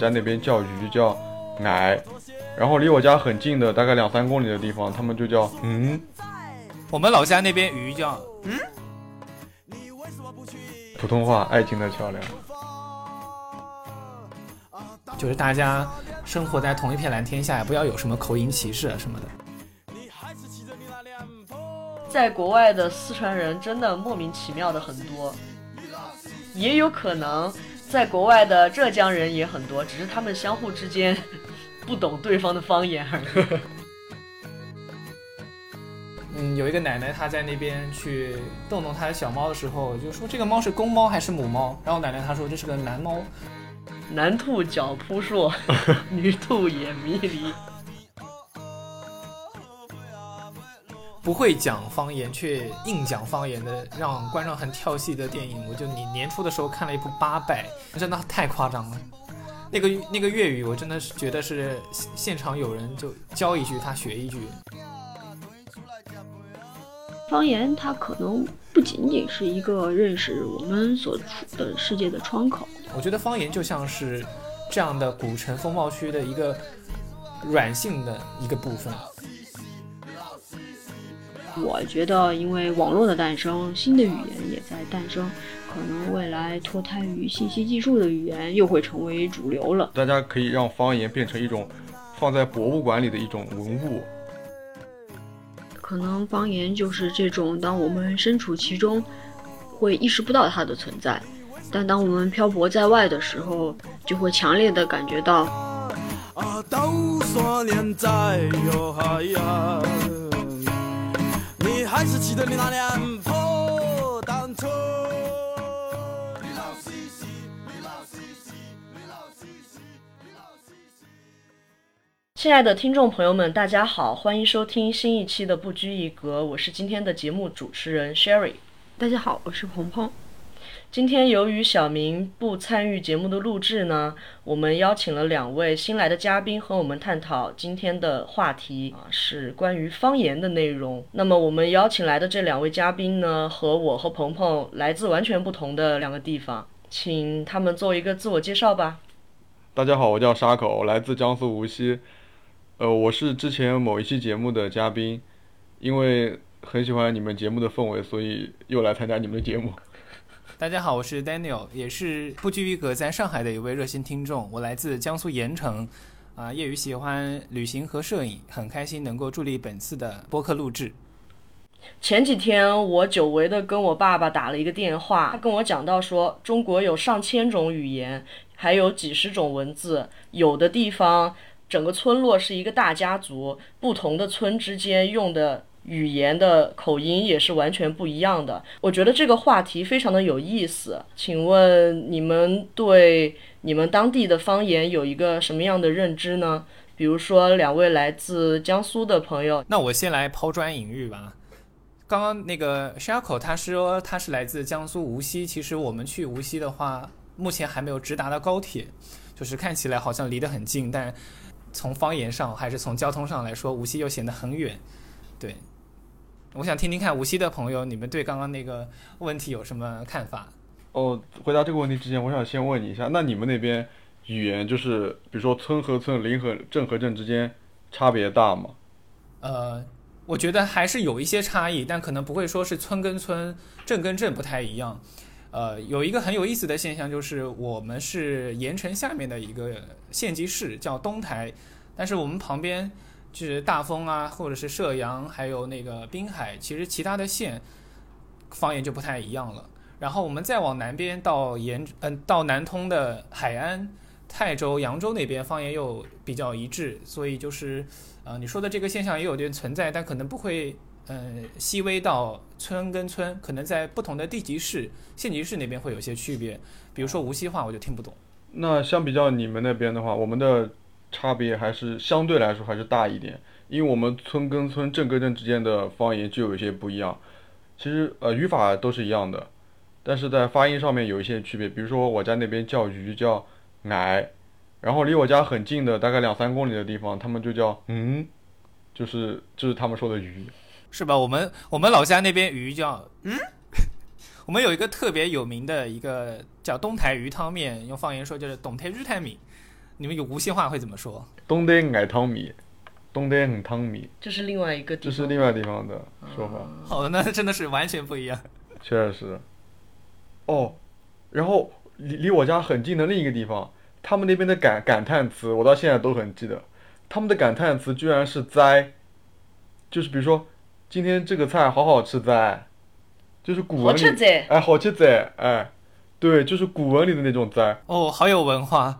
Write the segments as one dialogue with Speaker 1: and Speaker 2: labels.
Speaker 1: 家那边叫鱼叫奶，然后离我家很近的大概两三公里的地方，他们就叫嗯。
Speaker 2: 我们老家那边鱼叫嗯。
Speaker 1: 普通话，爱情的桥梁。
Speaker 2: 就是大家生活在同一片蓝天下，也不要有什么口音歧视啊什么的。
Speaker 3: 在国外的四川人真的莫名其妙的很多，也有可能在国外的浙江人也很多，只是他们相互之间不懂对方的方言而已。
Speaker 2: 嗯，有一个奶奶她在那边去逗弄她的小猫的时候，就说这个猫是公猫还是母猫？然后奶奶她说这是个男猫，
Speaker 3: 男兔脚扑朔，女兔眼迷离。
Speaker 2: 不会讲方言却硬讲方言的，让观众很跳戏的电影，我就你年初的时候看了一部《八佰》，真的太夸张了。那个那个粤语，我真的是觉得是现场有人就教一句，他学一句。
Speaker 4: 方言它可能不仅仅是一个认识我们所处的世界的窗口。
Speaker 2: 我觉得方言就像是这样的古城风貌区的一个软性的一个部分。
Speaker 4: 我觉得，因为网络的诞生，新的语言也在诞生，可能未来脱胎于信息技术的语言又会成为主流了。
Speaker 1: 大家可以让方言变成一种放在博物馆里的一种文物。
Speaker 4: 可能方言就是这种，当我们身处其中，会意识不到它的存在，但当我们漂泊在外的时候，就会强烈的感觉到。你还是记得你那辆
Speaker 3: 破单车。亲爱的听众朋友们，大家好，欢迎收听新一期的不拘一格，我是今天的节目主持人 Sherry。
Speaker 4: 大家好，我是鹏鹏。
Speaker 3: 今天由于小明不参与节目的录制呢，我们邀请了两位新来的嘉宾和我们探讨今天的话题啊，是关于方言的内容。那么我们邀请来的这两位嘉宾呢，和我和鹏鹏来自完全不同的两个地方，请他们做一个自我介绍吧。
Speaker 1: 大家好，我叫沙口，来自江苏无锡。呃，我是之前某一期节目的嘉宾，因为很喜欢你们节目的氛围，所以又来参加你们的节目。
Speaker 2: 大家好，我是 Daniel，也是不拘一格在上海的一位热心听众。我来自江苏盐城，啊，业余喜欢旅行和摄影，很开心能够助力本次的播客录制。
Speaker 3: 前几天我久违的跟我爸爸打了一个电话，他跟我讲到说，中国有上千种语言，还有几十种文字，有的地方整个村落是一个大家族，不同的村之间用的。语言的口音也是完全不一样的。我觉得这个话题非常的有意思。请问你们对你们当地的方言有一个什么样的认知呢？比如说两位来自江苏的朋友，
Speaker 2: 那我先来抛砖引玉吧。刚刚那个 Shako 他说他是来自江苏无锡，其实我们去无锡的话，目前还没有直达的高铁，就是看起来好像离得很近，但从方言上还是从交通上来说，无锡又显得很远。对。我想听听看无锡的朋友，你们对刚刚那个问题有什么看法？
Speaker 1: 哦，回答这个问题之前，我想先问你一下，那你们那边语言就是，比如说村和村、邻和镇和镇之间差别大吗？
Speaker 2: 呃，我觉得还是有一些差异，但可能不会说是村跟村、镇跟镇不太一样。呃，有一个很有意思的现象就是，我们是盐城下面的一个县级市，叫东台，但是我们旁边。就是大丰啊，或者是射阳，还有那个滨海，其实其他的县方言就不太一样了。然后我们再往南边到盐，嗯，到南通的海安、泰州、扬州那边方言又比较一致，所以就是，呃，你说的这个现象也有点存在，但可能不会，呃，细微到村跟村，可能在不同的地级市、县级市那边会有些区别。比如说无锡话，我就听不懂。
Speaker 1: 那相比较你们那边的话，我们的。差别还是相对来说还是大一点，因为我们村跟村、镇跟镇之间的方言就有一些不一样。其实呃语法都是一样的，但是在发音上面有一些区别。比如说我家那边叫鱼叫矮，然后离我家很近的大概两三公里的地方，他们就叫嗯，就是就是他们说的鱼，
Speaker 2: 是吧？我们我们老家那边鱼叫嗯，我们有一个特别有名的一个叫东台鱼汤面，用方言说就是东台鱼汤米。你们有无锡话会怎么说？
Speaker 1: 东得爱汤米，东得很汤米，
Speaker 3: 这是另外一个地方。
Speaker 1: 这是另外地方的说法，
Speaker 2: 好的，那真的是完全不一样。
Speaker 1: 确实是。哦，然后离离我家很近的另一个地方，他们那边的感感叹词，我到现在都很记得。他们的感叹词居然是“哉”，就是比如说，今天这个菜好好吃哉，就是古文里哎，好吃哉，哎，对，就是古文里的那种哉。
Speaker 2: 哦，好有文化。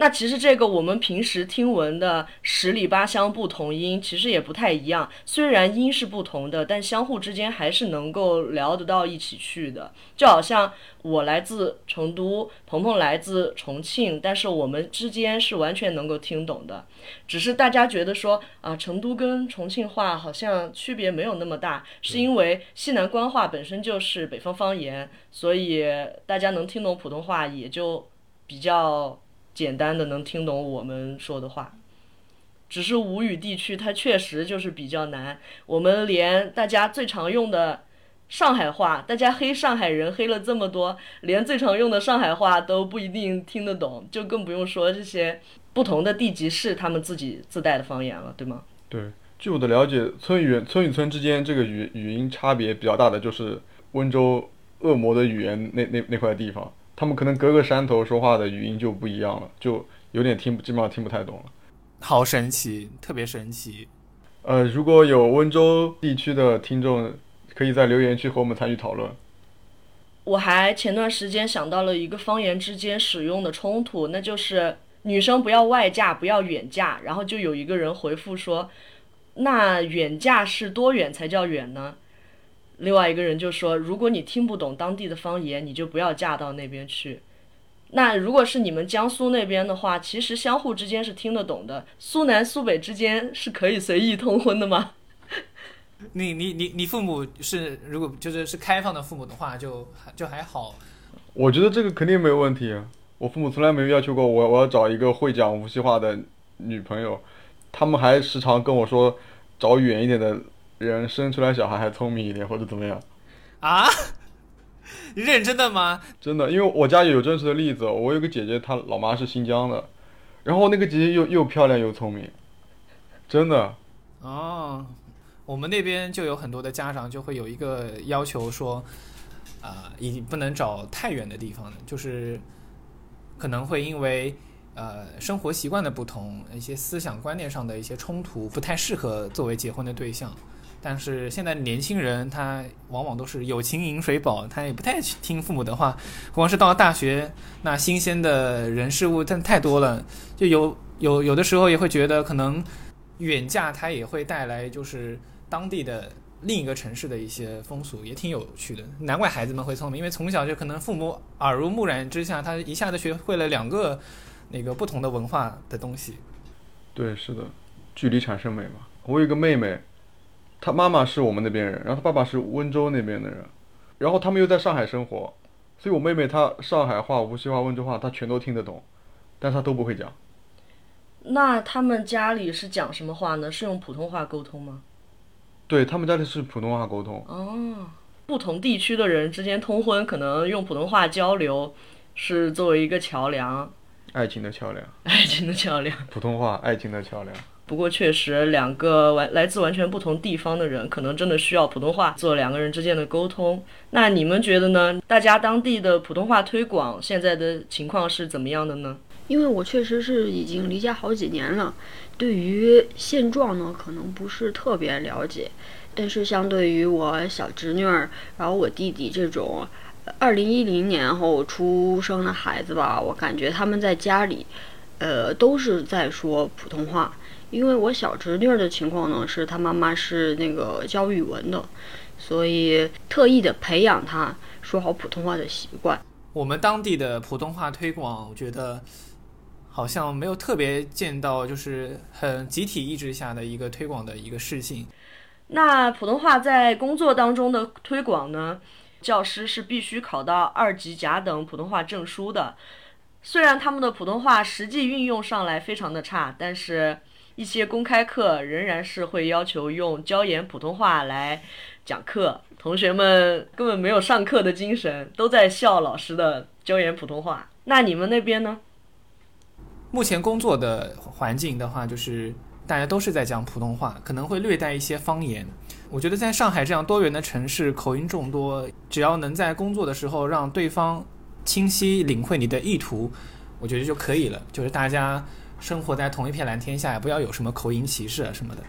Speaker 3: 那其实这个我们平时听闻的十里八乡不同音，其实也不太一样。虽然音是不同的，但相互之间还是能够聊得到一起去的。就好像我来自成都，鹏鹏来自重庆，但是我们之间是完全能够听懂的。只是大家觉得说啊，成都跟重庆话好像区别没有那么大，是因为西南官话本身就是北方方言，所以大家能听懂普通话也就比较。简单的能听懂我们说的话，只是吴语地区它确实就是比较难。我们连大家最常用的上海话，大家黑上海人黑了这么多，连最常用的上海话都不一定听得懂，就更不用说这些不同的地级市他们自己自带的方言了，对吗？
Speaker 1: 对，据我的了解，村与村与村之间这个语语音差别比较大的就是温州恶魔的语言那那那块地方。他们可能隔个山头说话的语音就不一样了，就有点听，基本上听不太懂了。
Speaker 2: 好神奇，特别神奇。
Speaker 1: 呃，如果有温州地区的听众，可以在留言区和我们参与讨论。
Speaker 3: 我还前段时间想到了一个方言之间使用的冲突，那就是女生不要外嫁，不要远嫁。然后就有一个人回复说：“那远嫁是多远才叫远呢？”另外一个人就说：“如果你听不懂当地的方言，你就不要嫁到那边去。那如果是你们江苏那边的话，其实相互之间是听得懂的。苏南苏北之间是可以随意通婚的吗？
Speaker 2: 你你你你父母是如果就是是开放的父母的话，就就还好。
Speaker 1: 我觉得这个肯定没有问题。我父母从来没有要求过我我要找一个会讲无锡话的女朋友，他们还时常跟我说找远一点的。”人生出来小孩还聪明一点，或者怎么样？
Speaker 2: 啊？认真的吗？
Speaker 1: 真的，因为我家有真实的例子。我有个姐姐，她老妈是新疆的，然后那个姐姐又又漂亮又聪明，真的。
Speaker 2: 哦，我们那边就有很多的家长就会有一个要求说，啊，已经不能找太远的地方的，就是可能会因为呃生活习惯的不同，一些思想观念上的一些冲突，不太适合作为结婚的对象。但是现在年轻人他往往都是有情饮水饱，他也不太听父母的话。光是到了大学，那新鲜的人事物真太多了，就有有有的时候也会觉得可能远嫁它也会带来就是当地的另一个城市的一些风俗，也挺有趣的。难怪孩子们会聪明，因为从小就可能父母耳濡目染之下，他一下子学会了两个那个不同的文化的东西。
Speaker 1: 对，是的，距离产生美嘛。我有一个妹妹。他妈妈是我们那边人，然后他爸爸是温州那边的人，然后他们又在上海生活，所以我妹妹她上海话、无锡话、温州话她全都听得懂，但她都不会讲。
Speaker 3: 那他们家里是讲什么话呢？是用普通话沟通吗？
Speaker 1: 对他们家里是普通话沟通。
Speaker 3: 哦，不同地区的人之间通婚，可能用普通话交流，是作为一个桥梁。
Speaker 1: 爱情的桥梁。
Speaker 3: 爱情的桥梁。
Speaker 1: 普通话，爱情的桥梁。
Speaker 3: 不过确实，两个完来自完全不同地方的人，可能真的需要普通话做两个人之间的沟通。那你们觉得呢？大家当地的普通话推广现在的情况是怎么样的呢？
Speaker 4: 因为我确实是已经离家好几年了，对于现状呢，可能不是特别了解。但是相对于我小侄女儿，然后我弟弟这种二零一零年后出生的孩子吧，我感觉他们在家里，呃，都是在说普通话。因为我小侄女儿的情况呢，是她妈妈是那个教语文的，所以特意的培养她说好普通话的习惯。
Speaker 2: 我们当地的普通话推广，我觉得好像没有特别见到，就是很集体意志下的一个推广的一个事情。
Speaker 3: 那普通话在工作当中的推广呢？教师是必须考到二级甲等普通话证书的。虽然他们的普通话实际运用上来非常的差，但是。一些公开课仍然是会要求用椒盐普通话来讲课，同学们根本没有上课的精神，都在笑老师的椒盐普通话。那你们那边呢？
Speaker 2: 目前工作的环境的话，就是大家都是在讲普通话，可能会略带一些方言。我觉得在上海这样多元的城市，口音众多，只要能在工作的时候让对方清晰领会你的意图，我觉得就可以了。就是大家生活在同一片蓝天下，也不要有什么口音歧视啊什么的。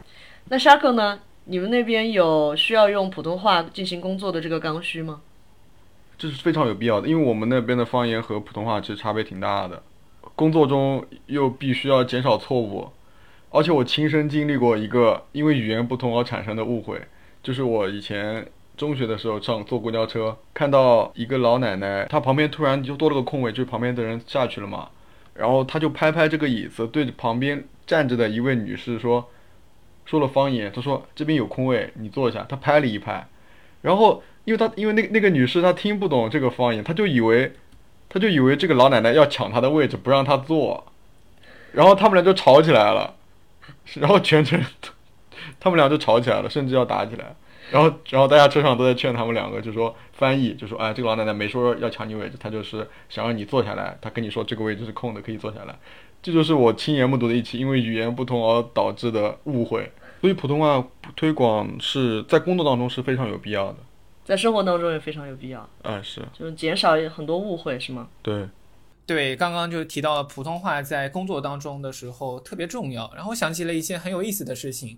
Speaker 3: 那沙克呢？你们那边有需要用普通话进行工作的这个刚需吗？
Speaker 1: 这是非常有必要的，因为我们那边的方言和普通话其实差别挺大的，工作中又必须要减少错误，而且我亲身经历过一个因为语言不同而产生的误会，就是我以前中学的时候上坐公交车，看到一个老奶奶，她旁边突然就多了个空位，就是旁边的人下去了嘛，然后他就拍拍这个椅子，对着旁边站着的一位女士说，说了方言，他说这边有空位，你坐下，他拍了一拍，然后。因为他因为那那个女士她听不懂这个方言，她就以为，她就以为这个老奶奶要抢她的位置不让她坐，然后他们俩就吵起来了，然后全程，他们俩就吵起来了，甚至要打起来，然后然后大家车上都在劝他们两个，就说翻译就说哎这个老奶奶没说要抢你位置，她就是想让你坐下来，她跟你说这个位置是空的可以坐下来，这就是我亲眼目睹的一起因为语言不同而导致的误会，所以普通话推广是在工作当中是非常有必要的。
Speaker 3: 在生活当中也非常有必要，
Speaker 1: 嗯，是，
Speaker 3: 就是减少很多误会，是吗？
Speaker 1: 对，
Speaker 2: 对，刚刚就提到了普通话在工作当中的时候特别重要，然后想起了一件很有意思的事情。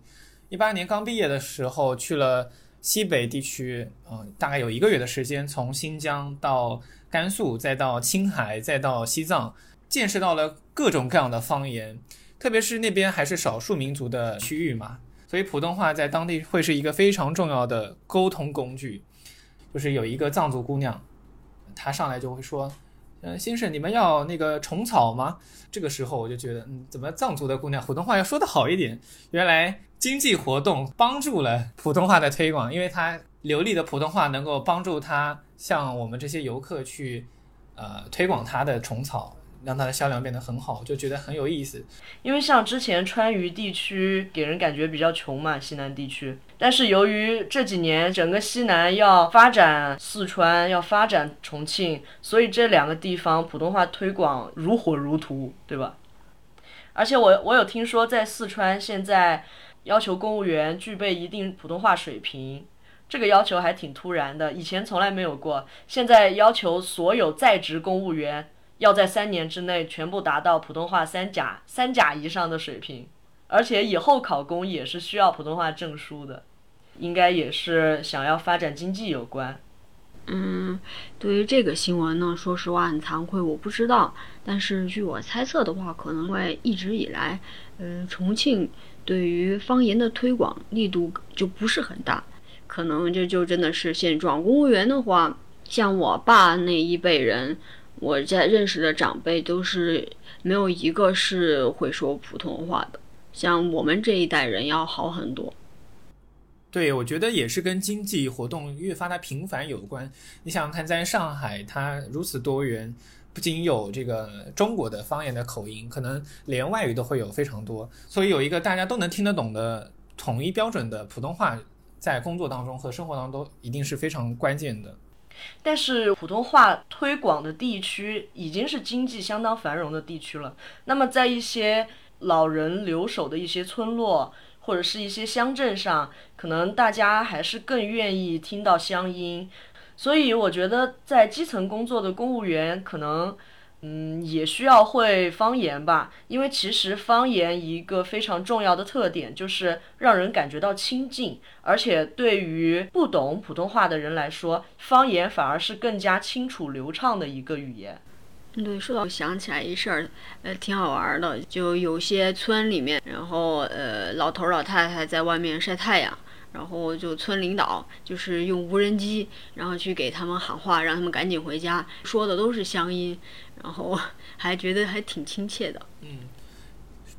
Speaker 2: 一八年刚毕业的时候去了西北地区，嗯，大概有一个月的时间，从新疆到甘肃，再到青海，再到西藏，见识到了各种各样的方言，特别是那边还是少数民族的区域嘛，所以普通话在当地会是一个非常重要的沟通工具。就是有一个藏族姑娘，她上来就会说：“嗯，先生，你们要那个虫草吗？”这个时候我就觉得，嗯，怎么藏族的姑娘普通话要说的好一点？原来经济活动帮助了普通话的推广，因为它流利的普通话能够帮助它向我们这些游客去，呃，推广它的虫草。让它的销量变得很好，就觉得很有意思。
Speaker 3: 因为像之前川渝地区给人感觉比较穷嘛，西南地区。但是由于这几年整个西南要发展四川，要发展重庆，所以这两个地方普通话推广如火如荼，对吧？而且我我有听说，在四川现在要求公务员具备一定普通话水平，这个要求还挺突然的，以前从来没有过。现在要求所有在职公务员。要在三年之内全部达到普通话三甲、三甲以上的水平，而且以后考公也是需要普通话证书的，应该也是想要发展经济有关。
Speaker 4: 嗯，对于这个新闻呢，说实话很惭愧，我不知道。但是据我猜测的话，可能会一直以来，嗯，重庆对于方言的推广力度就不是很大，可能这就真的是现状。公务员的话，像我爸那一辈人。我在认识的长辈都是没有一个是会说普通话的，像我们这一代人要好很多。
Speaker 2: 对，我觉得也是跟经济活动越发的频繁有关。你想想看，在上海，它如此多元，不仅有这个中国的方言的口音，可能连外语都会有非常多，所以有一个大家都能听得懂的统一标准的普通话，在工作当中和生活当中一定是非常关键的。
Speaker 3: 但是普通话推广的地区已经是经济相当繁荣的地区了。那么在一些老人留守的一些村落或者是一些乡镇上，可能大家还是更愿意听到乡音。所以我觉得在基层工作的公务员可能。嗯，也需要会方言吧，因为其实方言一个非常重要的特点就是让人感觉到亲近，而且对于不懂普通话的人来说，方言反而是更加清楚流畅的一个语言。
Speaker 4: 对，说到想起来一事儿，呃，挺好玩的，就有些村里面，然后呃，老头老太太在外面晒太阳。然后就村领导就是用无人机，然后去给他们喊话，让他们赶紧回家，说的都是乡音，然后 还觉得还挺亲切的。
Speaker 2: 嗯，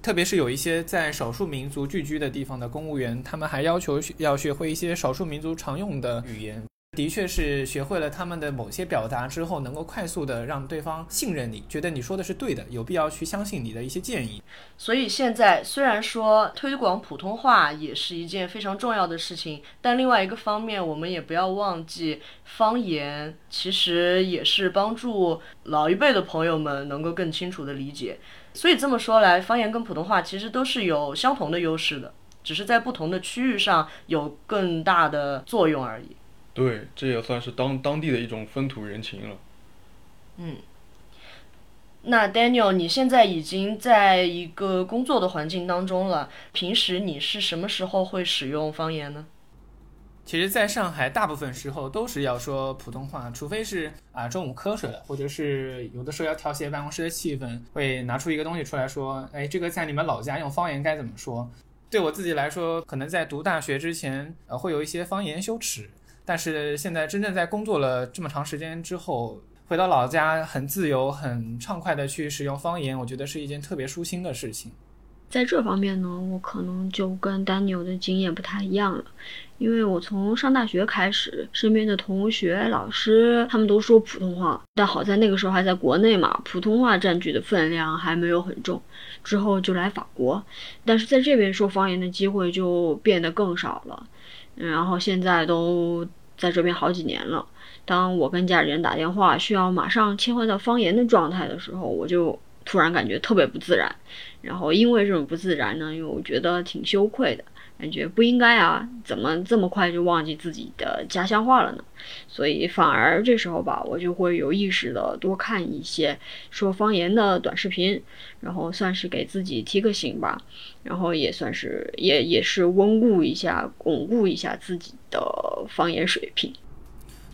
Speaker 2: 特别是有一些在少数民族聚居的地方的公务员，他们还要求要学会一些少数民族常用的语言。的确是学会了他们的某些表达之后，能够快速的让对方信任你，觉得你说的是对的，有必要去相信你的一些建议。
Speaker 3: 所以现在虽然说推广普通话也是一件非常重要的事情，但另外一个方面，我们也不要忘记方言其实也是帮助老一辈的朋友们能够更清楚的理解。所以这么说来，方言跟普通话其实都是有相同的优势的，只是在不同的区域上有更大的作用而已。
Speaker 1: 对，这也算是当当地的一种风土人情了。
Speaker 3: 嗯。那 Daniel，你现在已经在一个工作的环境当中了，平时你是什么时候会使用方言呢？
Speaker 2: 其实，在上海，大部分时候都是要说普通话，除非是啊中午瞌睡了，或者是有的时候要调节办公室的气氛，会拿出一个东西出来说，哎，这个在你们老家用方言该怎么说？对我自己来说，可能在读大学之前，呃，会有一些方言羞耻，但是现在真正在工作了这么长时间之后，回到老家，很自由、很畅快的去使用方言，我觉得是一件特别舒心的事情。
Speaker 4: 在这方面呢，我可能就跟丹尼尔的经验不太一样了，因为我从上大学开始，身边的同学、老师他们都说普通话，但好在那个时候还在国内嘛，普通话占据的分量还没有很重。之后就来法国，但是在这边说方言的机会就变得更少了。然后现在都在这边好几年了，当我跟家里人打电话需要马上切换到方言的状态的时候，我就突然感觉特别不自然。然后因为这种不自然呢，又觉得挺羞愧的，感觉不应该啊，怎么这么快就忘记自己的家乡话了呢？所以反而这时候吧，我就会有意识的多看一些说方言的短视频，然后算是给自己提个醒吧，然后也算是也也是温故一下、巩固一下自己的方言水平。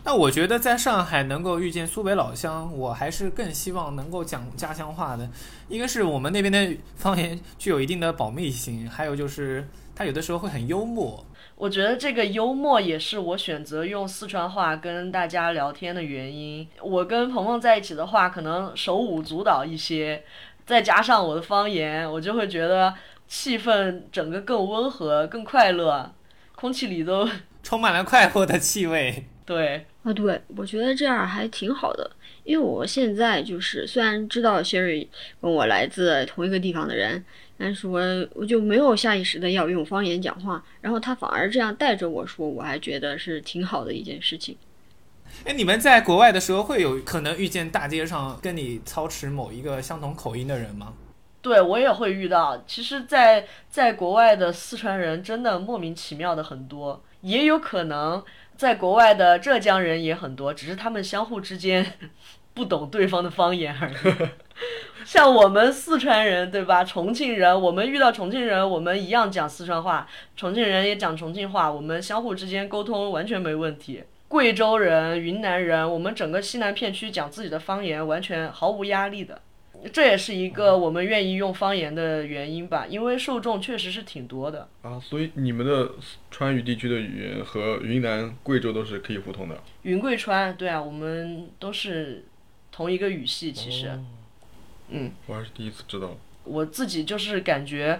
Speaker 2: 那我觉得在上海能够遇见苏北老乡，我还是更希望能够讲家乡话的。一个是我们那边的方言具有一定的保密性，还有就是他有的时候会很幽默。
Speaker 3: 我觉得这个幽默也是我选择用四川话跟大家聊天的原因。我跟鹏鹏在一起的话，可能手舞足蹈一些，再加上我的方言，我就会觉得气氛整个更温和、更快乐，空气里都
Speaker 2: 充满了快活的气味。
Speaker 3: 对。
Speaker 4: 啊，对，我觉得这样还挺好的，因为我现在就是虽然知道 Sherry 跟我来自同一个地方的人，但是我我就没有下意识的要用方言讲话，然后他反而这样带着我说，我还觉得是挺好的一件事情。
Speaker 2: 哎，你们在国外的时候会有可能遇见大街上跟你操持某一个相同口音的人吗？
Speaker 3: 对我也会遇到，其实，在在国外的四川人真的莫名其妙的很多，也有可能。在国外的浙江人也很多，只是他们相互之间 不懂对方的方言而已。像我们四川人，对吧？重庆人，我们遇到重庆人，我们一样讲四川话；重庆人也讲重庆话，我们相互之间沟通完全没问题。贵州人、云南人，我们整个西南片区讲自己的方言，完全毫无压力的。这也是一个我们愿意用方言的原因吧，因为受众确实是挺多的
Speaker 1: 啊。所以你们的川渝地区的语言和云南、贵州都是可以互通的。
Speaker 3: 云贵川，对啊，我们都是同一个语系，其实，嗯，
Speaker 1: 我还是第一次知道。
Speaker 3: 我自己就是感觉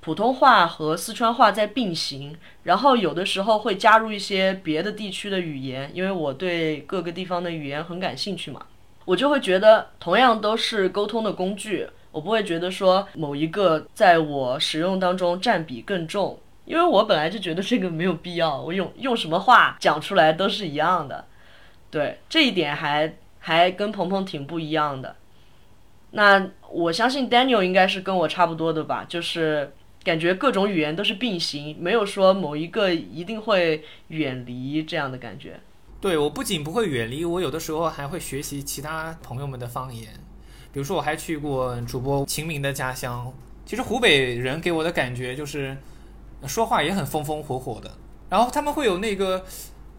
Speaker 3: 普通话和四川话在并行，然后有的时候会加入一些别的地区的语言，因为我对各个地方的语言很感兴趣嘛。我就会觉得，同样都是沟通的工具，我不会觉得说某一个在我使用当中占比更重，因为我本来就觉得这个没有必要，我用用什么话讲出来都是一样的，对这一点还还跟鹏鹏挺不一样的。那我相信 Daniel 应该是跟我差不多的吧，就是感觉各种语言都是并行，没有说某一个一定会远离这样的感觉。
Speaker 2: 对我不仅不会远离，我有的时候还会学习其他朋友们的方言。比如说，我还去过主播秦明的家乡。其实湖北人给我的感觉就是说话也很风风火火的。然后他们会有那个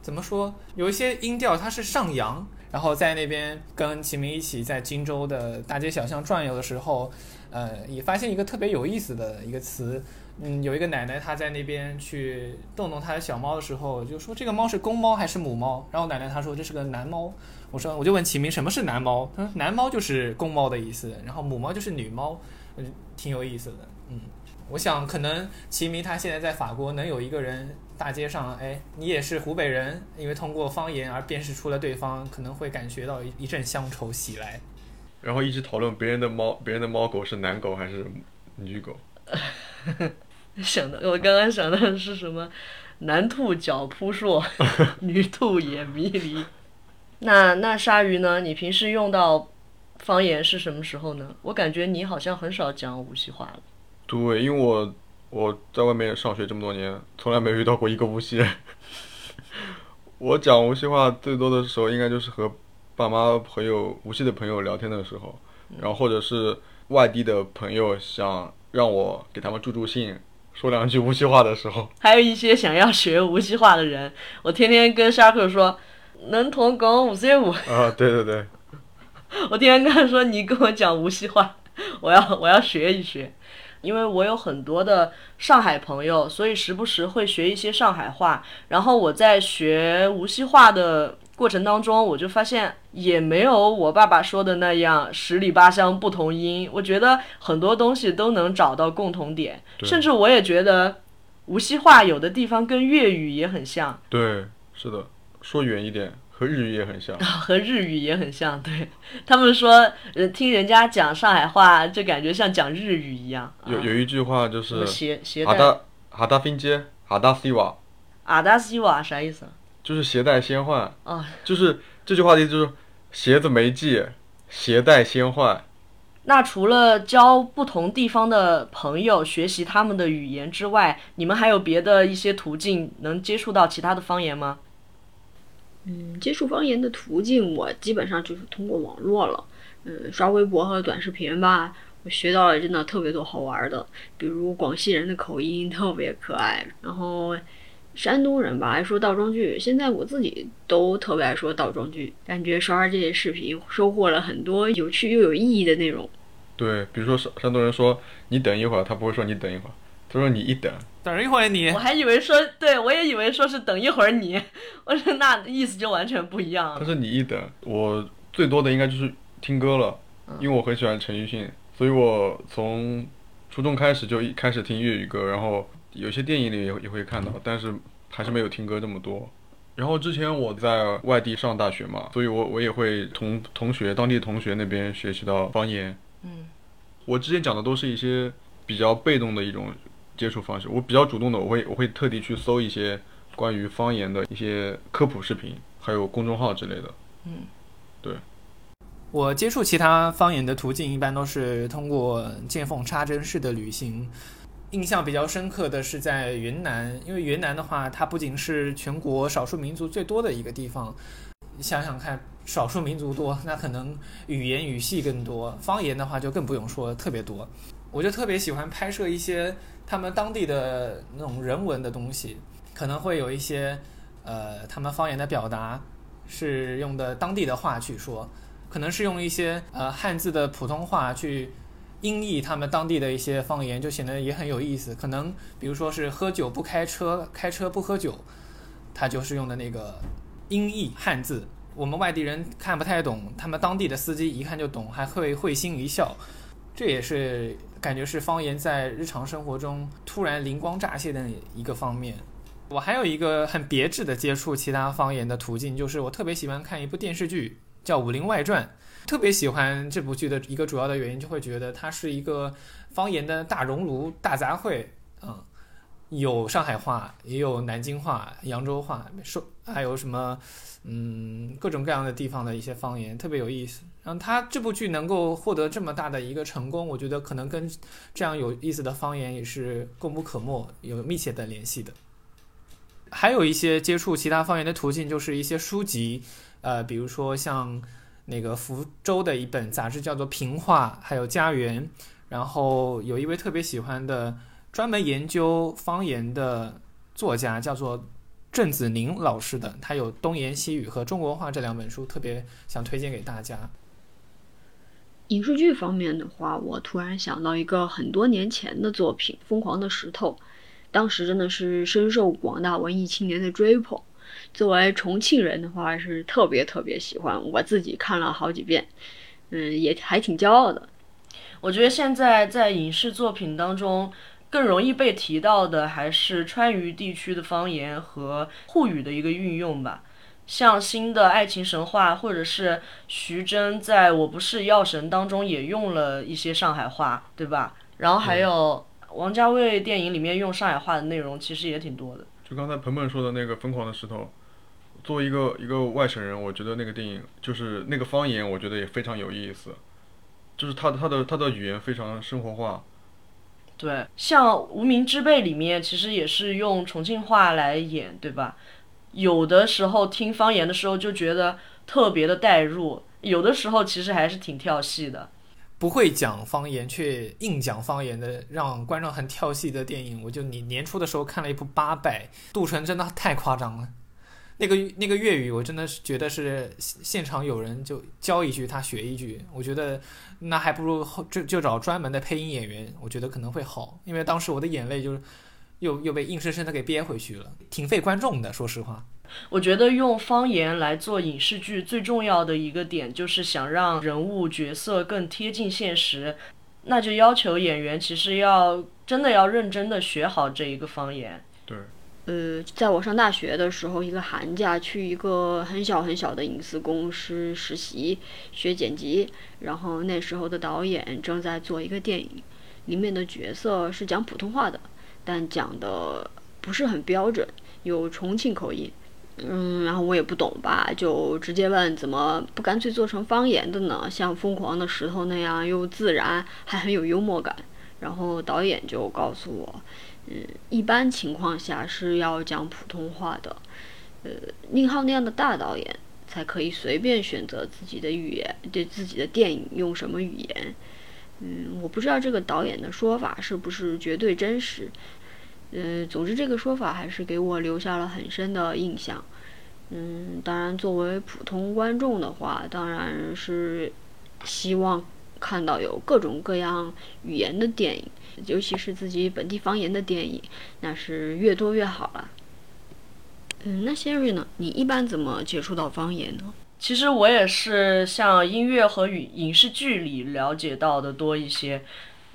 Speaker 2: 怎么说，有一些音调它是上扬。然后在那边跟秦明一起在荆州的大街小巷转悠的时候，呃，也发现一个特别有意思的一个词。嗯，有一个奶奶，她在那边去逗弄她的小猫的时候，就说这个猫是公猫还是母猫？然后奶奶她说这是个男猫。我说我就问启明什么是男猫？嗯，男猫就是公猫的意思，然后母猫就是女猫，嗯，挺有意思的。嗯，我想可能启明他现在在法国能有一个人大街上，哎，你也是湖北人，因为通过方言而辨识出了对方，可能会感觉到一阵乡愁袭来。
Speaker 1: 然后一直讨论别人的猫，别人的猫狗是男狗还是女狗。
Speaker 3: 想的，我刚刚想到的是什么？男兔脚扑朔，女兔眼迷离。那那鲨鱼呢？你平时用到方言是什么时候呢？我感觉你好像很少讲无锡话了。
Speaker 1: 对，因为我我在外面上学这么多年，从来没有遇到过一个无锡人。我讲无锡话最多的时候，应该就是和爸妈、朋友、无锡的朋友聊天的时候，然后或者是外地的朋友想让我给他们助助兴，说两句无锡话的时候。
Speaker 3: 还有一些想要学无锡话的人，我天天跟沙克说，能同讲无锡话。
Speaker 1: 啊，对对对，
Speaker 3: 我天天跟他说，你跟我讲无锡话，我要我要学一学。因为我有很多的上海朋友，所以时不时会学一些上海话。然后我在学无锡话的过程当中，我就发现也没有我爸爸说的那样十里八乡不同音。我觉得很多东西都能找到共同点，甚至我也觉得无锡话有的地方跟粤语也很像，
Speaker 1: 对，是的，说远一点，和日语也很像。
Speaker 3: 和日语也很像。对他们说，人，听人家讲上海话，就感觉像讲日语一样。啊
Speaker 1: 有有一句话就是
Speaker 3: 什么携携带
Speaker 1: 哈达哈达 fin 街哈达西瓦，
Speaker 3: 阿达西瓦啥意思？
Speaker 1: 就是携带先换，
Speaker 3: 啊，
Speaker 1: 就是这句话的意思就是鞋子没系，鞋带先换。
Speaker 3: 那除了交不同地方的朋友，学习他们的语言之外，你们还有别的一些途径能接触到其他的方言吗？
Speaker 4: 嗯，接触方言的途径，我基本上就是通过网络了。嗯，刷微博和短视频吧，我学到了真的特别多好玩的，比如广西人的口音特别可爱，然后山东人吧爱说倒装句，现在我自己都特别爱说倒装句，感觉刷刷这些视频收获了很多有趣又有意义的内容。
Speaker 1: 对，比如说山山东人说你等一会儿，他不会说你等一会儿，他说你一等。
Speaker 2: 等一会儿你。
Speaker 3: 我还以为说，对我也以为说是等一会儿你，我说那意思就完全不一样了。
Speaker 1: 他说你一等，我最多的应该就是听歌了，因为我很喜欢陈奕迅，所以我从初中开始就一开始听粤语歌，然后有些电影里也也会看到，但是还是没有听歌这么多。然后之前我在外地上大学嘛，所以我我也会同同学当地同学那边学习到方言。
Speaker 3: 嗯，
Speaker 1: 我之前讲的都是一些比较被动的一种接触方式，我比较主动的，我会我会特地去搜一些关于方言的一些科普视频，还有公众号之类的。
Speaker 2: 嗯，对我接触其他方言的途径，一般都是通过见缝插针式的旅行。印象比较深刻的是在云南，因为云南的话，它不仅是全国少数民族最多的一个地方，想想看，少数民族多，那可能语言语系更多，方言的话就更不用说，特别多。我就特别喜欢拍摄一些他们当地的那种人文的东西，可能会有一些呃他们方言的表达是用的当地的话去说，可能是用一些呃汉字的普通话去音译他们当地的一些方言，就显得也很有意思。可能比如说是喝酒不开车，开车不喝酒，他就是用的那个音译汉字，我们外地人看不太懂，他们当地的司机一看就懂，还会会心一笑。这也是感觉是方言在日常生活中突然灵光乍现的一个方面。我还有一个很别致的接触其他方言的途径，就是我特别喜欢看一部电视剧，叫《武林外传》。特别喜欢这部剧的一个主要的原因，就会觉得它是一个方言的大熔炉、大杂烩，嗯，有上海话，也有南京话、扬州话，说还有什么，嗯，各种各样的地方的一些方言，特别有意思。然后它这部剧能够获得这么大的一个成功，我觉得可能跟这样有意思的方言也是功不可没，有密切的联系的。还有一些接触其他方言的途径，就是一些书籍，呃，比如说像那个福州的一本杂志叫做《平话》，还有《家园》，然后有一位特别喜欢的专门研究方言的作家，叫做郑子宁老师的，他有《东言西语》和《中国话》这两本书，特别想推荐给大家。
Speaker 4: 影视剧方面的话，我突然想到一个很多年前的作品《疯狂的石头》，当时真的是深受广大文艺青年的追捧。作为重庆人的话，是特别特别喜欢，我自己看了好几遍，嗯，也还挺骄傲的。
Speaker 3: 我觉得现在在影视作品当中，更容易被提到的还是川渝地区的方言和沪语的一个运用吧。像新的《爱情神话》，或者是徐峥在我不是药神当中也用了一些上海话，对吧？然后还有王家卫电影里面用上海话的内容其实也挺多的。
Speaker 1: 就刚才鹏鹏说的那个《疯狂的石头》，作为一个一个外省人，我觉得那个电影就是那个方言，我觉得也非常有意思，就是他他的他的语言非常生活化。
Speaker 3: 对，像《无名之辈》里面其实也是用重庆话来演，对吧？有的时候听方言的时候就觉得特别的带入，有的时候其实还是挺跳戏的。
Speaker 2: 不会讲方言却硬讲方言的，让观众很跳戏的电影，我就你年初的时候看了一部《八佰》，杜淳真的太夸张了。那个那个粤语，我真的是觉得是现场有人就教一句他学一句，我觉得那还不如就就找专门的配音演员，我觉得可能会好。因为当时我的眼泪就是又又被硬生生的给憋回去了，挺费观众的，说实话。
Speaker 3: 我觉得用方言来做影视剧最重要的一个点，就是想让人物角色更贴近现实，那就要求演员其实要真的要认真的学好这一个方言。
Speaker 1: 对，
Speaker 4: 呃，在我上大学的时候，一个寒假去一个很小很小的影视公司实习学剪辑，然后那时候的导演正在做一个电影，里面的角色是讲普通话的，但讲的不是很标准，有重庆口音。嗯，然后我也不懂吧，就直接问怎么不干脆做成方言的呢？像《疯狂的石头》那样又自然还很有幽默感。然后导演就告诉我，嗯，一般情况下是要讲普通话的。呃，宁浩那样的大导演才可以随便选择自己的语言，对自己的电影用什么语言。嗯，我不知道这个导演的说法是不是绝对真实。嗯，总之这个说法还是给我留下了很深的印象。嗯，当然，作为普通观众的话，当然是希望看到有各种各样语言的电影，尤其是自己本地方言的电影，那是越多越好了。嗯，那 Siri 呢？你一般怎么接触到方言呢？
Speaker 3: 其实我也是像音乐和影影视剧里了解到的多一些。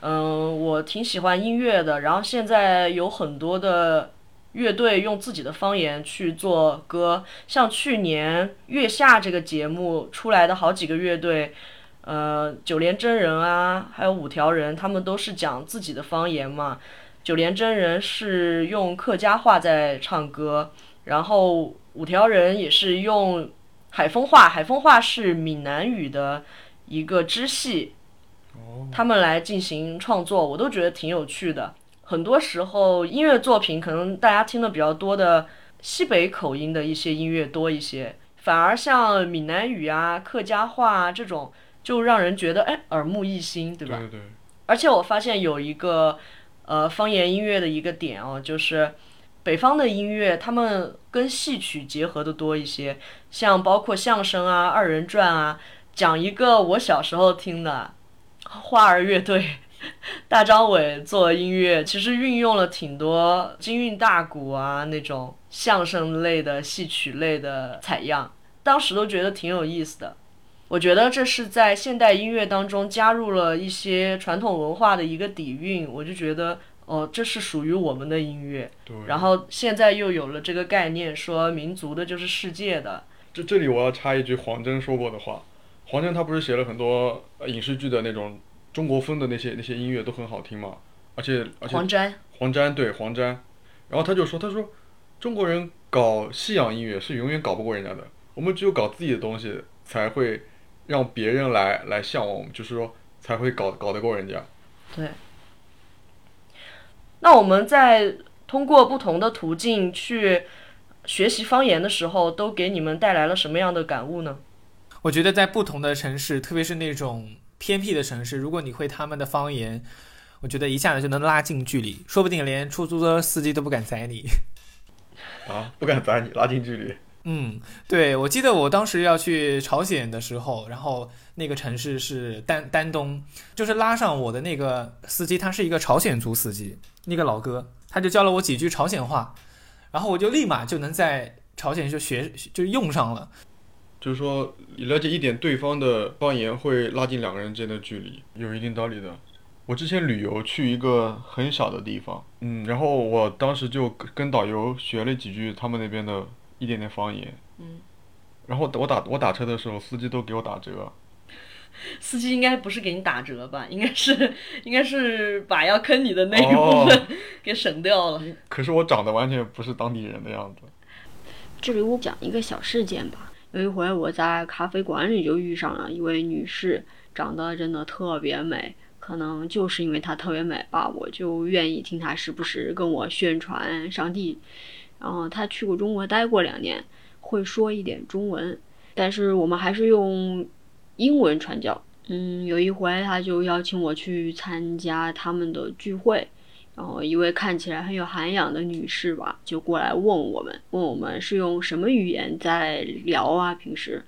Speaker 3: 嗯，我挺喜欢音乐的，然后现在有很多的乐队用自己的方言去做歌，像去年《月下》这个节目出来的好几个乐队，呃，九连真人啊，还有五条人，他们都是讲自己的方言嘛。九连真人是用客家话在唱歌，然后五条人也是用海丰话，海丰话是闽南语的一个支系。他们来进行创作，我都觉得挺有趣的。很多时候，音乐作品可能大家听的比较多的西北口音的一些音乐多一些，反而像闽南语啊、客家话啊这种，就让人觉得哎耳目一新，对吧？
Speaker 1: 对对。
Speaker 3: 而且我发现有一个呃方言音乐的一个点哦，就是北方的音乐，他们跟戏曲结合的多一些，像包括相声啊、二人转啊，讲一个我小时候听的。花儿乐队，大张伟做音乐，其实运用了挺多京韵大鼓啊那种相声类的、戏曲类的采样，当时都觉得挺有意思的。我觉得这是在现代音乐当中加入了一些传统文化的一个底蕴，我就觉得哦，这是属于我们的音乐。
Speaker 1: 对。
Speaker 3: 然后现在又有了这个概念，说民族的就是世界的。
Speaker 1: 这这里我要插一句黄真说过的话。黄沾他不是写了很多影视剧的那种中国风的那些那些音乐都很好听嘛，而且而且
Speaker 3: 黄沾
Speaker 1: 黄沾对黄沾，然后他就说他说中国人搞西洋音乐是永远搞不过人家的，我们只有搞自己的东西才会让别人来来向往我们，就是说才会搞搞得过人家。
Speaker 3: 对。那我们在通过不同的途径去学习方言的时候，都给你们带来了什么样的感悟呢？
Speaker 2: 我觉得在不同的城市，特别是那种偏僻的城市，如果你会他们的方言，我觉得一下子就能拉近距离，说不定连出租车司机都不敢宰你。
Speaker 1: 啊，不敢宰你，拉近距离。
Speaker 2: 嗯，对，我记得我当时要去朝鲜的时候，然后那个城市是丹丹东，就是拉上我的那个司机，他是一个朝鲜族司机，那个老哥，他就教了我几句朝鲜话，然后我就立马就能在朝鲜就学就用上了。
Speaker 1: 就是说，了解一点对方的方言会拉近两个人之间的距离，有一定道理的。我之前旅游去一个很小的地方，嗯，然后我当时就跟导游学了几句他们那边的一点点方言，
Speaker 3: 嗯，
Speaker 1: 然后我打我打车的时候，司机都给我打折。
Speaker 3: 司机应该不是给你打折吧？应该是应该是把要坑你的那一部分给省掉了。
Speaker 1: 可是我长得完全不是当地人的样子。
Speaker 4: 这里我讲一个小事件吧。有一回我在咖啡馆里就遇上了一位女士，长得真的特别美。可能就是因为她特别美吧，我就愿意听她时不时跟我宣传上帝。然后她去过中国待过两年，会说一点中文，但是我们还是用英文传教。嗯，有一回她就邀请我去参加他们的聚会。然后一位看起来很有涵养的女士吧，就过来问我们，问我们是用什么语言在聊啊？平时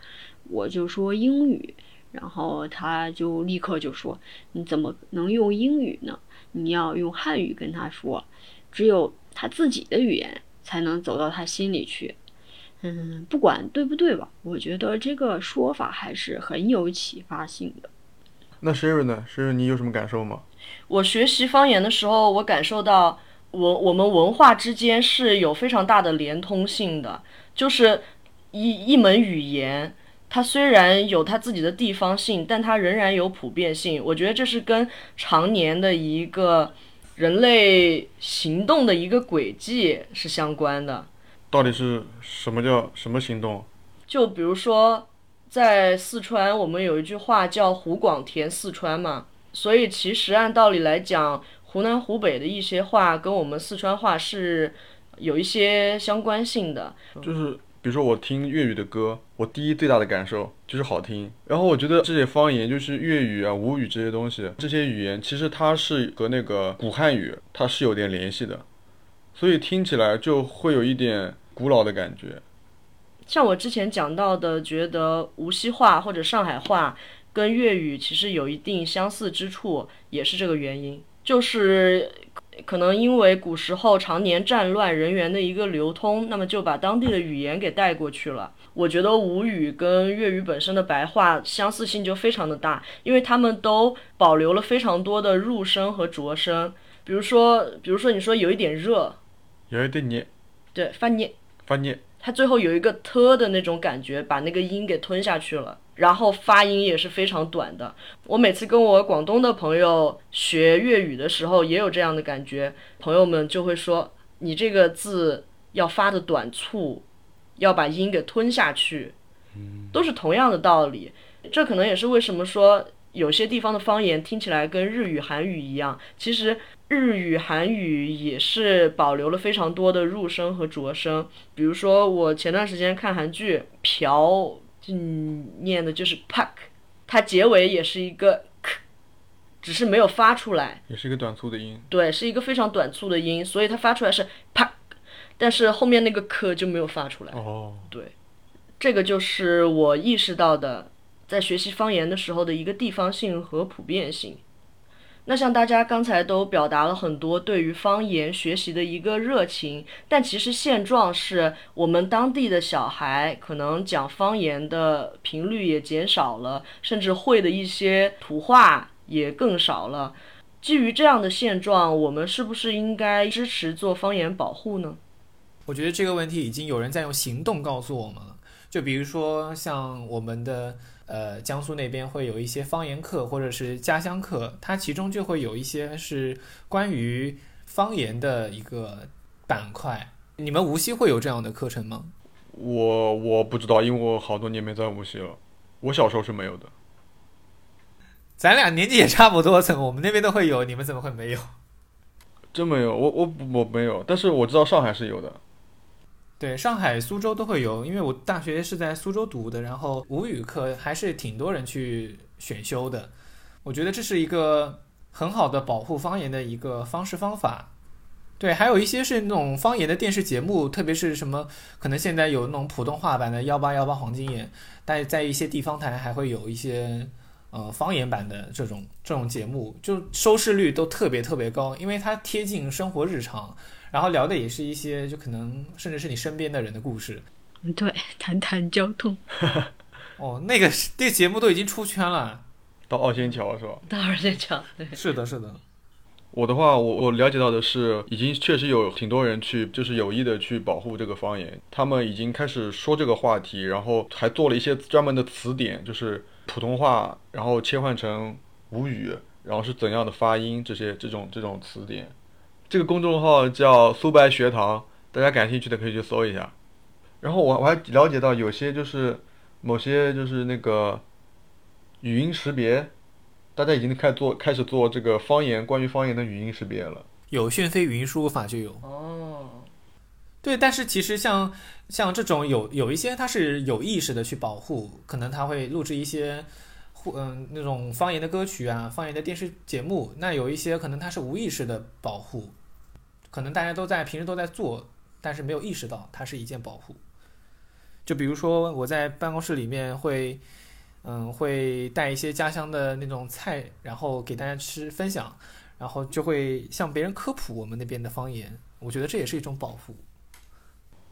Speaker 4: 我就说英语，然后她就立刻就说：“你怎么能用英语呢？你要用汉语跟他说，只有他自己的语言才能走到他心里去。”嗯，不管对不对吧，我觉得这个说法还是很有启发性的。
Speaker 1: 那 Sherry 呢？Sherry，你有什么感受吗？
Speaker 3: 我学习方言的时候，我感受到我我们文化之间是有非常大的连通性的。就是一一门语言，它虽然有它自己的地方性，但它仍然有普遍性。我觉得这是跟常年的一个人类行动的一个轨迹是相关的。
Speaker 1: 到底是什么叫什么行动？
Speaker 3: 就比如说，在四川，我们有一句话叫“湖广填四川”嘛。所以其实按道理来讲，湖南、湖北的一些话跟我们四川话是有一些相关性的。
Speaker 1: 就是比如说我听粤语的歌，我第一最大的感受就是好听。然后我觉得这些方言，就是粤语啊、吴语这些东西，这些语言其实它是和那个古汉语它是有点联系的，所以听起来就会有一点古老的感觉。
Speaker 3: 像我之前讲到的，觉得无锡话或者上海话。跟粤语其实有一定相似之处，也是这个原因，就是可能因为古时候常年战乱，人员的一个流通，那么就把当地的语言给带过去了。我觉得吴语跟粤语本身的白话相似性就非常的大，因为他们都保留了非常多的入声和浊声。比如说，比如说你说有一点热，
Speaker 1: 有一点热，
Speaker 3: 对，发热，
Speaker 1: 发热，
Speaker 3: 它最后有一个特的那种感觉，把那个音给吞下去了。然后发音也是非常短的。我每次跟我广东的朋友学粤语的时候，也有这样的感觉。朋友们就会说：“你这个字要发的短促，要把音给吞下去。”都是同样的道理。这可能也是为什么说有些地方的方言听起来跟日语、韩语一样。其实日语、韩语也是保留了非常多的入声和浊声。比如说我前段时间看韩剧《朴》。嗯，念的就是 puck，它结尾也是一个 k，只是没有发出来，
Speaker 1: 也是一个短促的音。
Speaker 3: 对，是一个非常短促的音，所以它发出来是 puck，但是后面那个 k 就没有发出来。
Speaker 1: 哦，
Speaker 3: 对，这个就是我意识到的，在学习方言的时候的一个地方性和普遍性。那像大家刚才都表达了很多对于方言学习的一个热情，但其实现状是我们当地的小孩可能讲方言的频率也减少了，甚至会的一些土话也更少了。基于这样的现状，我们是不是应该支持做方言保护呢？
Speaker 2: 我觉得这个问题已经有人在用行动告诉我们了。就比如说像我们的。呃，江苏那边会有一些方言课或者是家乡课，它其中就会有一些是关于方言的一个板块。你们无锡会有这样的课程吗？
Speaker 1: 我我不知道，因为我好多年没在无锡了。我小时候是没有的。
Speaker 2: 咱俩年纪也差不多，怎么我们那边都会有，你们怎么会没有？
Speaker 1: 真没有，我我我没有，但是我知道上海是有的。
Speaker 2: 对，上海、苏州都会有，因为我大学是在苏州读的，然后吴语课还是挺多人去选修的。我觉得这是一个很好的保护方言的一个方式方法。对，还有一些是那种方言的电视节目，特别是什么，可能现在有那种普通话版的《幺八幺八黄金眼》，但在一些地方台还会有一些呃方言版的这种这种节目，就收视率都特别特别高，因为它贴近生活日常。然后聊的也是一些，就可能甚至是你身边的人的故事。
Speaker 4: 对，谈谈交通。
Speaker 2: 哦，那个这节目都已经出圈了，
Speaker 1: 到二仙桥是吧？
Speaker 3: 到二仙桥，对。
Speaker 2: 是的，是的。
Speaker 1: 我的话，我我了解到的是，已经确实有挺多人去，就是有意的去保护这个方言。他们已经开始说这个话题，然后还做了一些专门的词典，就是普通话，然后切换成吴语，然后是怎样的发音，这些这种这种词典。这个公众号叫苏白学堂，大家感兴趣的可以去搜一下。然后我我还了解到有些就是某些就是那个语音识别，大家已经开始做开始做这个方言关于方言的语音识别了。
Speaker 2: 有讯飞语音输入法就有。
Speaker 3: 哦，
Speaker 2: 对，但是其实像像这种有有一些它是有意识的去保护，可能它会录制一些互嗯那种方言的歌曲啊，方言的电视节目。那有一些可能它是无意识的保护，可能大家都在平时都在做，但是没有意识到它是一件保护。就比如说我在办公室里面会嗯会带一些家乡的那种菜，然后给大家吃分享，然后就会向别人科普我们那边的方言。我觉得这也是一种保护。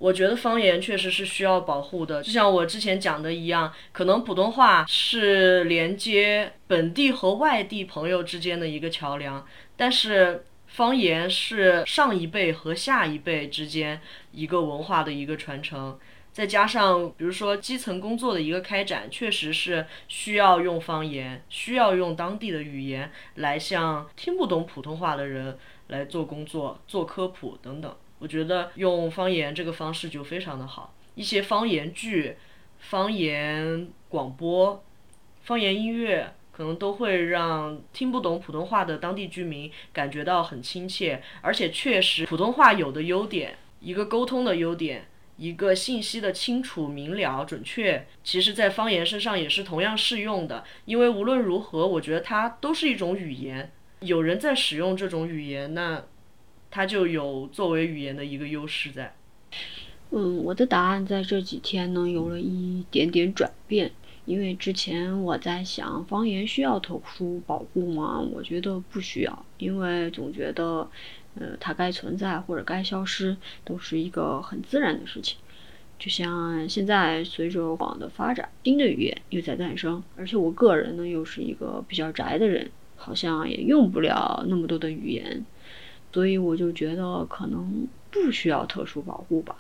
Speaker 3: 我觉得方言确实是需要保护的，就像我之前讲的一样，可能普通话是连接本地和外地朋友之间的一个桥梁，但是方言是上一辈和下一辈之间一个文化的一个传承。再加上，比如说基层工作的一个开展，确实是需要用方言，需要用当地的语言来向听不懂普通话的人来做工作、做科普等等。我觉得用方言这个方式就非常的好，一些方言剧、方言广播、方言音乐，可能都会让听不懂普通话的当地居民感觉到很亲切，而且确实普通话有的优点，一个沟通的优点。一个信息的清楚、明了、准确，其实在方言身上也是同样适用的。因为无论如何，我觉得它都是一种语言。有人在使用这种语言，那它就有作为语言的一个优势在。
Speaker 4: 嗯，我的答案在这几天呢有了一点点转变。因为之前我在想，方言需要特殊保护吗？我觉得不需要，因为总觉得。呃，它该存在或者该消失，都是一个很自然的事情。就像现在随着网的发展，新的语言又在诞生，而且我个人呢又是一个比较宅的人，好像也用不了那么多的语言，所以我就觉得可能不需要特殊保护吧。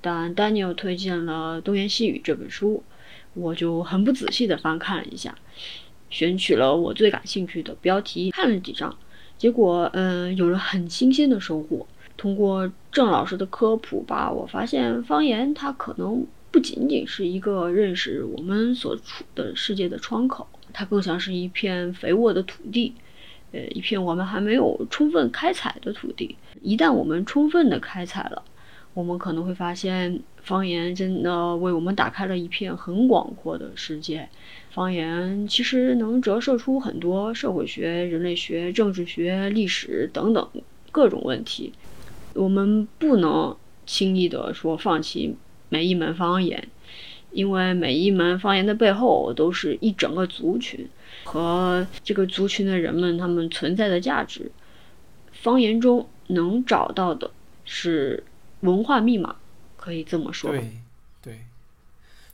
Speaker 4: 但 Daniel 推荐了《东言西语》这本书，我就很不仔细的翻看了一下，选取了我最感兴趣的标题，看了几章。结果，嗯，有了很新鲜的收获。通过郑老师的科普吧，我发现方言它可能不仅仅是一个认识我们所处的世界的窗口，它更像是一片肥沃的土地，呃，一片我们还没有充分开采的土地。一旦我们充分的开采了，我们可能会发现，方言真的为我们打开了一片很广阔的世界。方言其实能折射出很多社会学、人类学、政治学、历史等等各种问题。我们不能轻易的说放弃每一门方言，因为每一门方言的背后都是一整个族群和这个族群的人们他们存在的价值。方言中能找到的是文化密码，可以这么说。
Speaker 2: 对，对，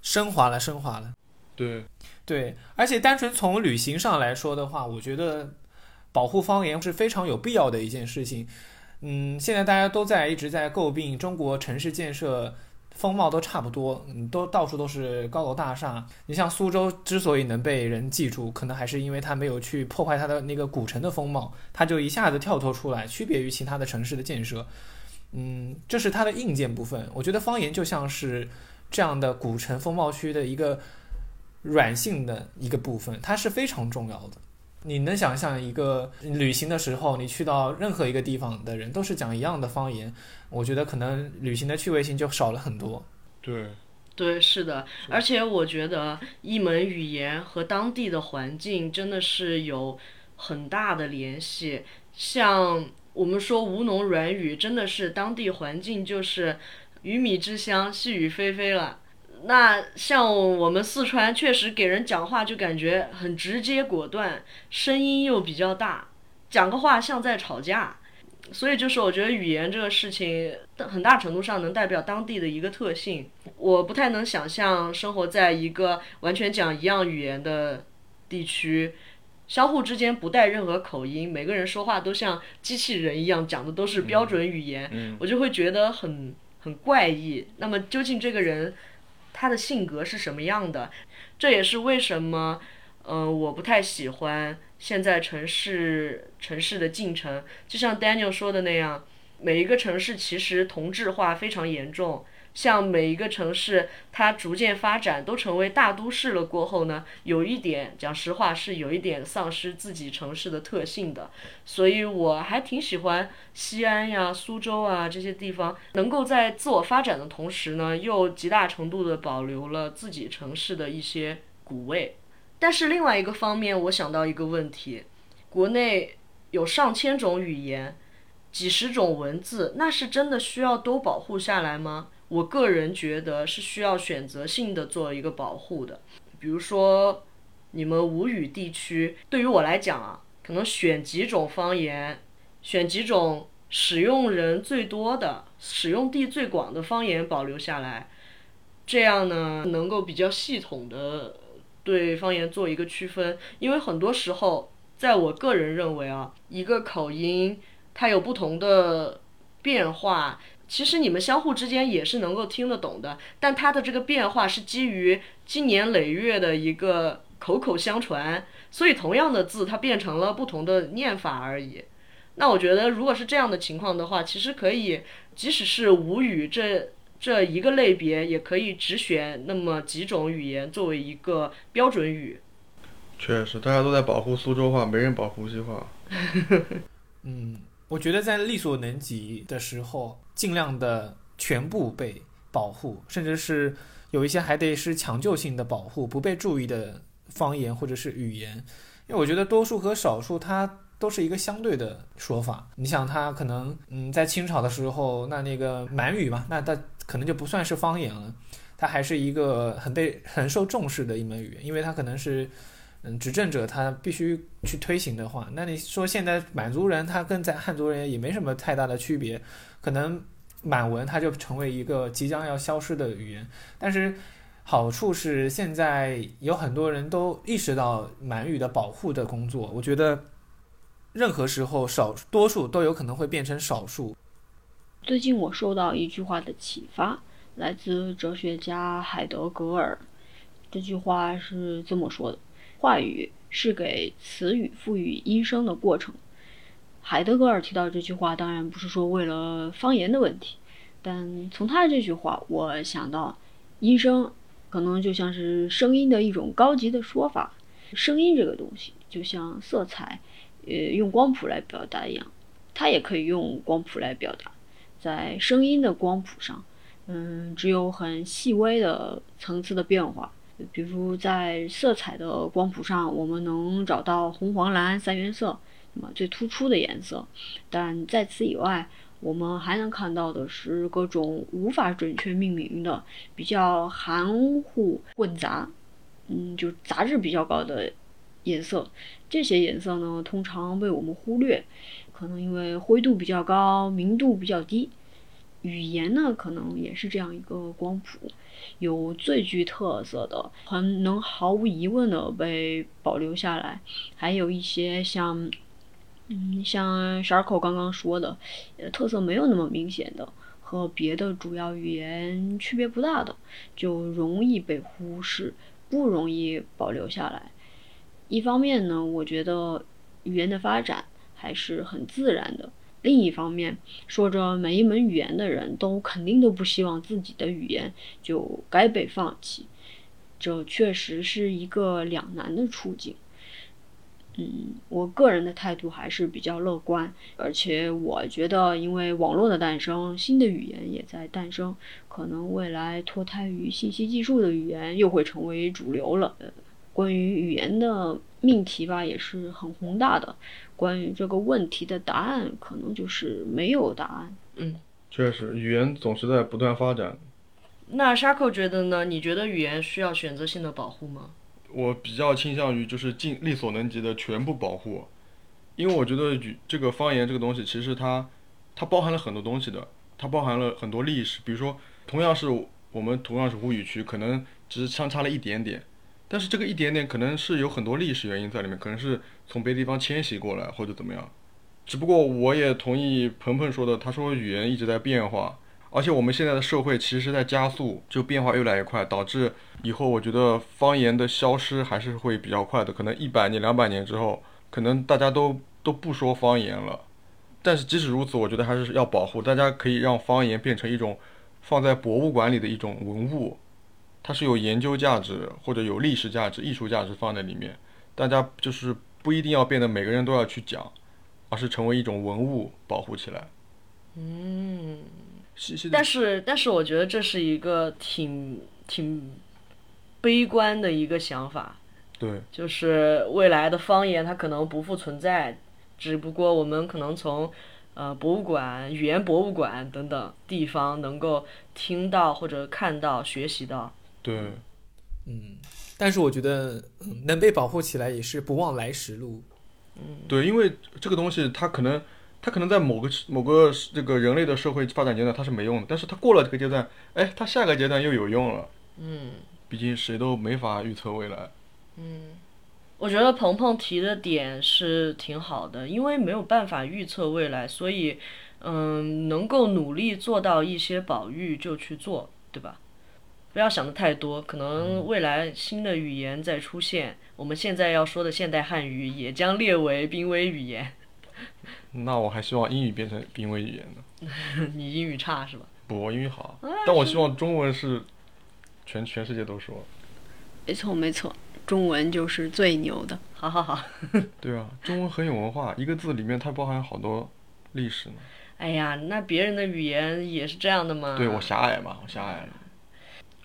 Speaker 2: 升华了，升华了。
Speaker 1: 对。
Speaker 2: 对，而且单纯从旅行上来说的话，我觉得保护方言是非常有必要的一件事情。嗯，现在大家都在一直在诟病中国城市建设风貌都差不多，嗯，都到处都是高楼大厦。你像苏州之所以能被人记住，可能还是因为它没有去破坏它的那个古城的风貌，它就一下子跳脱出来，区别于其他的城市的建设。嗯，这是它的硬件部分。我觉得方言就像是这样的古城风貌区的一个。软性的一个部分，它是非常重要的。你能想象一个旅行的时候，你去到任何一个地方的人都是讲一样的方言，我觉得可能旅行的趣味性就少了很多。
Speaker 1: 对，
Speaker 3: 对，是的。而且我觉得一门语言和当地的环境真的是有很大的联系。像我们说吴侬软语，真的是当地环境就是鱼米之乡，细雨霏霏了。那像我们四川，确实给人讲话就感觉很直接果断，声音又比较大，讲个话像在吵架。所以就是我觉得语言这个事情，很大程度上能代表当地的一个特性。我不太能想象生活在一个完全讲一样语言的地区，相互之间不带任何口音，每个人说话都像机器人一样讲的都是标准语言，我就会觉得很很怪异。那么究竟这个人？他的性格是什么样的？这也是为什么，嗯，我不太喜欢现在城市城市的进程。就像 Daniel 说的那样，每一个城市其实同质化非常严重，像每一个城市，它逐渐发展都成为大都市了过后呢，有一点讲实话是有一点丧失自己城市的特性的。所以我还挺喜欢西安呀、苏州啊这些地方，能够在自我发展的同时呢，又极大程度的保留了自己城市的一些古味。但是另外一个方面，我想到一个问题：国内有上千种语言。几十种文字，那是真的需要都保护下来吗？我个人觉得是需要选择性的做一个保护的。比如说，你们吴语地区，对于我来讲啊，可能选几种方言，选几种使用人最多的、使用地最广的方言保留下来，这样呢，能够比较系统的对方言做一个区分。因为很多时候，在我个人认为啊，一个口音。它有不同的变化，其实你们相互之间也是能够听得懂的，但它的这个变化是基于经年累月的一个口口相传，所以同样的字它变成了不同的念法而已。那我觉得，如果是这样的情况的话，其实可以，即使是吴语这这一个类别，也可以只选那么几种语言作为一个标准语。
Speaker 1: 确实，大家都在保护苏州话，没人保护无锡话。
Speaker 2: 嗯。我觉得在力所能及的时候，尽量的全部被保护，甚至是有一些还得是抢救性的保护，不被注意的方言或者是语言。因为我觉得多数和少数它都是一个相对的说法。你想，它可能嗯，在清朝的时候，那那个满语嘛，那它可能就不算是方言了，它还是一个很被很受重视的一门语言，因为它可能是。嗯，执政者他必须去推行的话，那你说现在满族人他跟在汉族人也没什么太大的区别，可能满文它就成为一个即将要消失的语言。但是好处是现在有很多人都意识到满语的保护的工作，我觉得任何时候少多数都有可能会变成少数。
Speaker 4: 最近我受到一句话的启发，来自哲学家海德格尔，这句话是这么说的。话语是给词语赋予音声的过程。海德格尔提到这句话，当然不是说为了方言的问题，但从他的这句话，我想到音声可能就像是声音的一种高级的说法。声音这个东西，就像色彩，呃，用光谱来表达一样，它也可以用光谱来表达。在声音的光谱上，嗯，只有很细微的层次的变化。比如在色彩的光谱上，我们能找到红、黄、蓝三原色，那么最突出的颜色。但在此以外，我们还能看到的是各种无法准确命名的、比较含糊混杂，嗯，就杂质比较高的颜色。这些颜色呢，通常被我们忽略，可能因为灰度比较高、明度比较低。语言呢，可能也是这样一个光谱。有最具特色的，很能毫无疑问的被保留下来，还有一些像，嗯，像 Sharko 刚刚说的，特色没有那么明显的，和别的主要语言区别不大的，就容易被忽视，不容易保留下来。一方面呢，我觉得语言的发展还是很自然的。另一方面，说着每一门语言的人都肯定都不希望自己的语言就该被放弃，这确实是一个两难的处境。嗯，我个人的态度还是比较乐观，而且我觉得，因为网络的诞生，新的语言也在诞生，可能未来脱胎于信息技术的语言又会成为主流了。关于语言的命题吧，也是很宏大的。关于这个问题的答案，可能就是没有答案。
Speaker 3: 嗯，
Speaker 1: 确实，语言总是在不断发展。
Speaker 3: 那沙克觉得呢？你觉得语言需要选择性的保护吗？
Speaker 1: 我比较倾向于就是尽力所能及的全部保护，因为我觉得语这个方言这个东西，其实它它包含了很多东西的，它包含了很多历史。比如说，同样是我们同样是吴语区，可能只是相差了一点点。但是这个一点点可能是有很多历史原因在里面，可能是从别的地方迁徙过来或者怎么样。只不过我也同意鹏鹏说的，他说语言一直在变化，而且我们现在的社会其实是在加速，就变化越来越快，导致以后我觉得方言的消失还是会比较快的。可能一百年、两百年之后，可能大家都都不说方言了。但是即使如此，我觉得还是要保护，大家可以让方言变成一种放在博物馆里的一种文物，它是有研究价值或者有历史价值、艺术价值放在里面。大家就是不一定要变得每个人都要去讲，而是成为一种文物保护起来。
Speaker 3: 嗯，但是但是我觉得这是一个挺挺悲观的一个想法，
Speaker 1: 对
Speaker 3: 就是未来的方言它可能不复存在，只不过我们可能从呃博物馆、语言博物馆等等地方能够听到或者看到、学习到。
Speaker 1: 对
Speaker 2: 嗯，但是我觉得嗯能被保护起来也是不忘来时路。
Speaker 1: 对，因为这个东西它可能它可能在某个某个这个人类的社会发展阶段它是没用的，但是它过了这个阶段，哎，它下个阶段又有用了。
Speaker 3: 嗯。
Speaker 1: 毕竟谁都没法预测未来。
Speaker 3: 嗯我觉得鹏鹏提的点是挺好的，因为没有办法预测未来，所以，嗯，能够努力做到一些保育就去做，对吧？不要想的太多，可能未来新的语言在出现，我们现在要说的现代汉语也将列为濒危语言。
Speaker 1: 那我还希望英语变成濒危语言呢。
Speaker 3: 你英语差是吧？
Speaker 1: 不，我英语好，但我希望中文是全全世界都说。
Speaker 4: 没错没错，中文就是最牛的。
Speaker 3: 好好好。
Speaker 1: 对啊，中文很有文化，一个字里面它包含好多历史呢。
Speaker 3: 哎呀，那别人的语言也是这样的吗？
Speaker 1: 对我狭隘嘛，我狭隘了。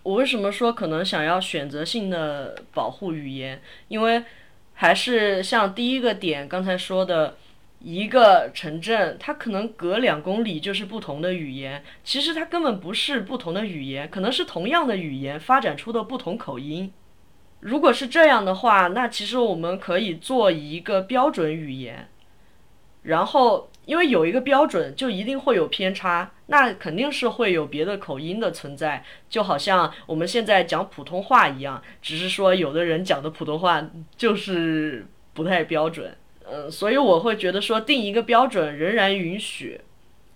Speaker 3: 我为什么说可能想要选择性的保护语言？因为还是像第一个点刚才说的，一个城镇它可能隔两公里就是不同的语言，其实它根本不是不同的语言，可能是同样的语言发展出的不同口音。如果是这样的话，那其实我们可以做一个标准语言，然后因为有一个标准，就一定会有偏差，那肯定是会有别的口音的存在，就好像我们现在讲普通话一样，只是说有的人讲的普通话就是不太标准，嗯，所以我会觉得说定一个标准仍然允许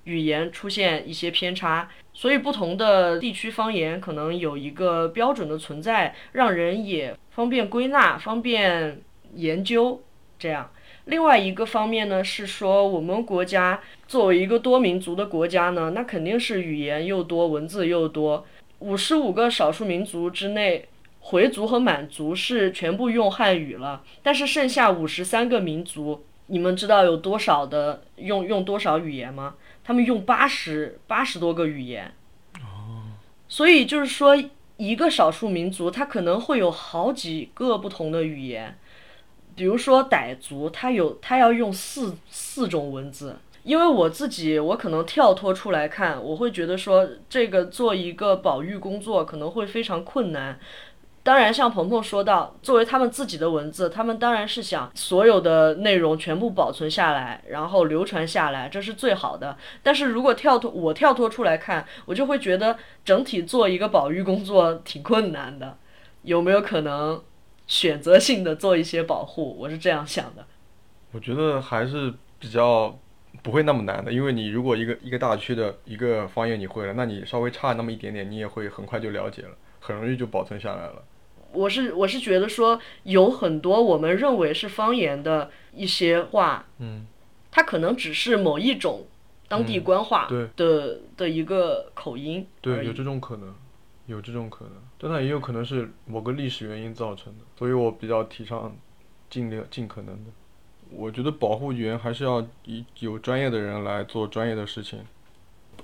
Speaker 3: 语言出现一些偏差，所以不同的地区方言可能有一个标准的存在，让人也方便归纳、方便研究，这样。另外一个方面呢，是说我们国家作为一个多民族的国家呢，那肯定是语言又多，文字又多。五十五个少数民族之内，回族和满族是全部用汉语了，但是剩下五十三个民族，你们知道有多少的用用多少语言吗？他们用八十八十多个语言。所以就是说，一个少数民族，它可能会有好几个不同的语言。比如说傣族，他有他要用四四种文字。因为我自己，我可能跳脱出来看，我会觉得说，这个做一个保育工作可能会非常困难。当然，像鹏鹏说到，作为他们自己的文字，他们当然是想所有的内容全部保存下来，然后流传下来，这是最好的。但是如果跳脱我跳脱出来看，我就会觉得整体做一个保育工作挺困难的。有没有可能选择性的做一些保护？我是这样想的。
Speaker 1: 我觉得还是比较不会那么难的，因为你如果一个一个大区的一个方言你会了，那你稍微差那么一点点，你也会很快就了解了，很容易就保存下来了。
Speaker 3: 我是我是觉得说，有很多我们认为是方言的一些话，
Speaker 1: 嗯，
Speaker 3: 它可能只是某一种当地官话
Speaker 1: 对
Speaker 3: 的、的一个口音
Speaker 1: 对，有这种可能，有这种可能，但它也有可能是某个历史原因造成的，所以我比较提倡尽量尽可能的。我觉得保护语言还是要以有专业的人来做专业的事情，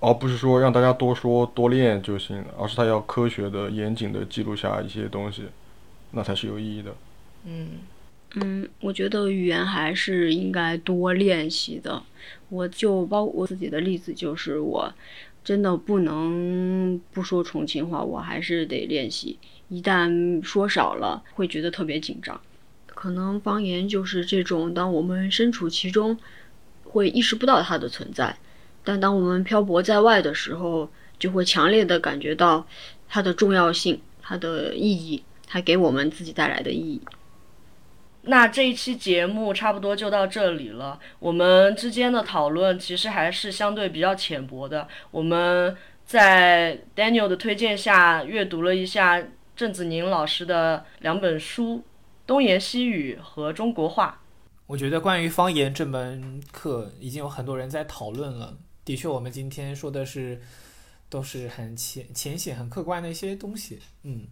Speaker 1: 而不是说让大家多说多练就行了，而是他要科学的、严谨的记录下一些东西，那才是有意义的。
Speaker 3: 嗯
Speaker 4: 嗯，我觉得语言还是应该多练习的。我就包括我自己的例子，就是我真的不能不说重庆话，我还是得练习。一旦说少了，会觉得特别紧张。可能方言就是这种，当我们身处其中，会意识不到它的存在，但当我们漂泊在外的时候，就会强烈的感觉到它的重要性、它的意义，它给我们自己带来的意义。
Speaker 3: 那这一期节目差不多就到这里了。我们之间的讨论其实还是相对比较浅薄的。我们在 Daniel 的推荐下，阅读了一下郑子宁老师的两本书《东言西语》和《中国话》。
Speaker 2: 我觉得关于方言这门课，已经有很多人在讨论了。的确，我们今天说的是
Speaker 5: 都是很浅浅显、很客观的一些东西。嗯，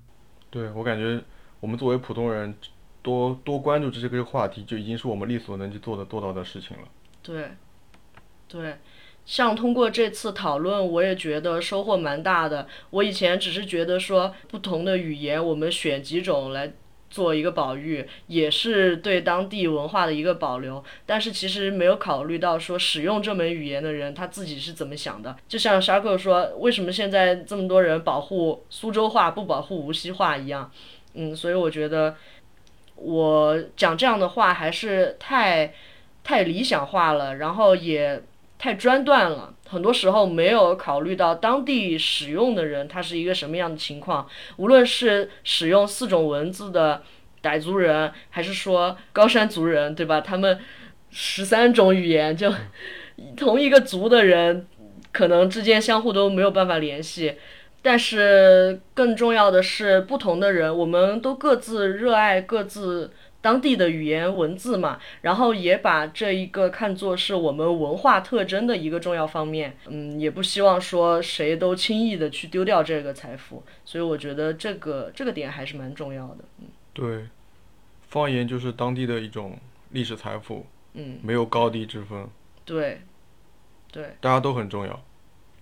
Speaker 1: 对我感觉，我们作为普通人，多多关注这些个话题，就已经是我们力所能及做的做到的事情了。
Speaker 3: 对，对。像通过这次讨论，我也觉得收获蛮大的。我以前只是觉得说，不同的语言，我们选几种来做一个保育，也是对当地文化的一个保留。但是其实没有考虑到说，使用这门语言的人他自己是怎么想的。就像沙克说，为什么现在这么多人保护苏州话，不保护无锡话一样？嗯，所以我觉得我讲这样的话还是太太理想化了，然后也。太专断了，很多时候没有考虑到当地使用的人他是一个什么样的情况。无论是使用四种文字的傣族人，还是说高山族人，对吧？他们十三种语言，就 同一个族的人，可能之间相互都没有办法联系。但是更重要的是，不同的人，我们都各自热爱各自。当地的语言文字嘛，然后也把这一个看作是我们文化特征的一个重要方面，嗯，也不希望说谁都轻易的去丢掉这个财富，所以我觉得这个这个点还是蛮重要的，嗯，
Speaker 1: 对，方言就是当地的一种历史财富，
Speaker 3: 嗯，
Speaker 1: 没有高低之分，
Speaker 3: 对，对，
Speaker 1: 大家都很重要。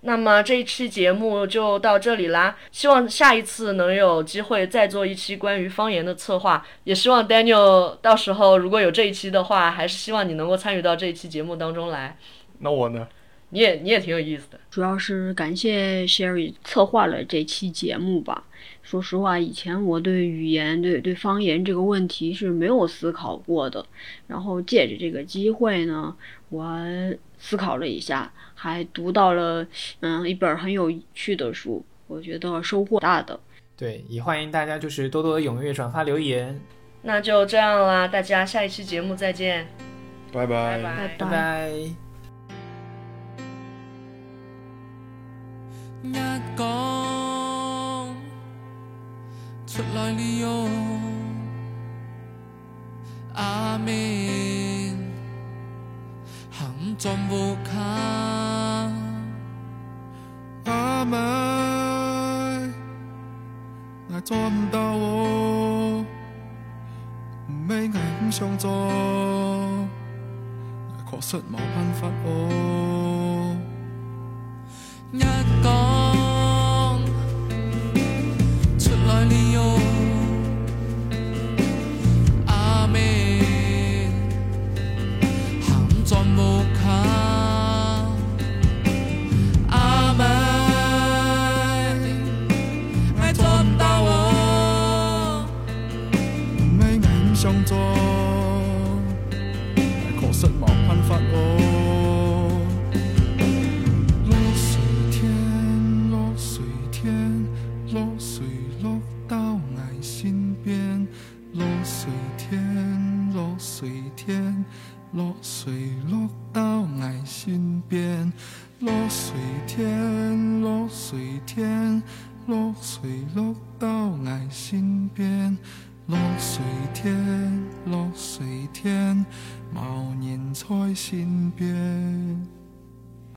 Speaker 3: 那么这一期节目就到这里啦，希望下一次能有机会再做一期关于方言的策划，也希望 Daniel 到时候如果有这一期的话，还是希望你能够参与到这一期节目当中来。
Speaker 1: 那我呢？
Speaker 3: 你也你也挺有意思的，
Speaker 4: 主要是感谢 Sherry 策划了这期节目吧。说实话，以前我对语言、对对方言这个问题是没有思考过的，然后借着这个机会呢，我思考了一下。还读到了嗯一本很有趣的书，我觉得收获大的。
Speaker 5: 对，也欢迎大家就是多多踊跃转发留言。
Speaker 3: 那就这样啦，大家下一期节目再见，
Speaker 1: 拜
Speaker 3: 拜
Speaker 4: 拜
Speaker 5: 拜拜。一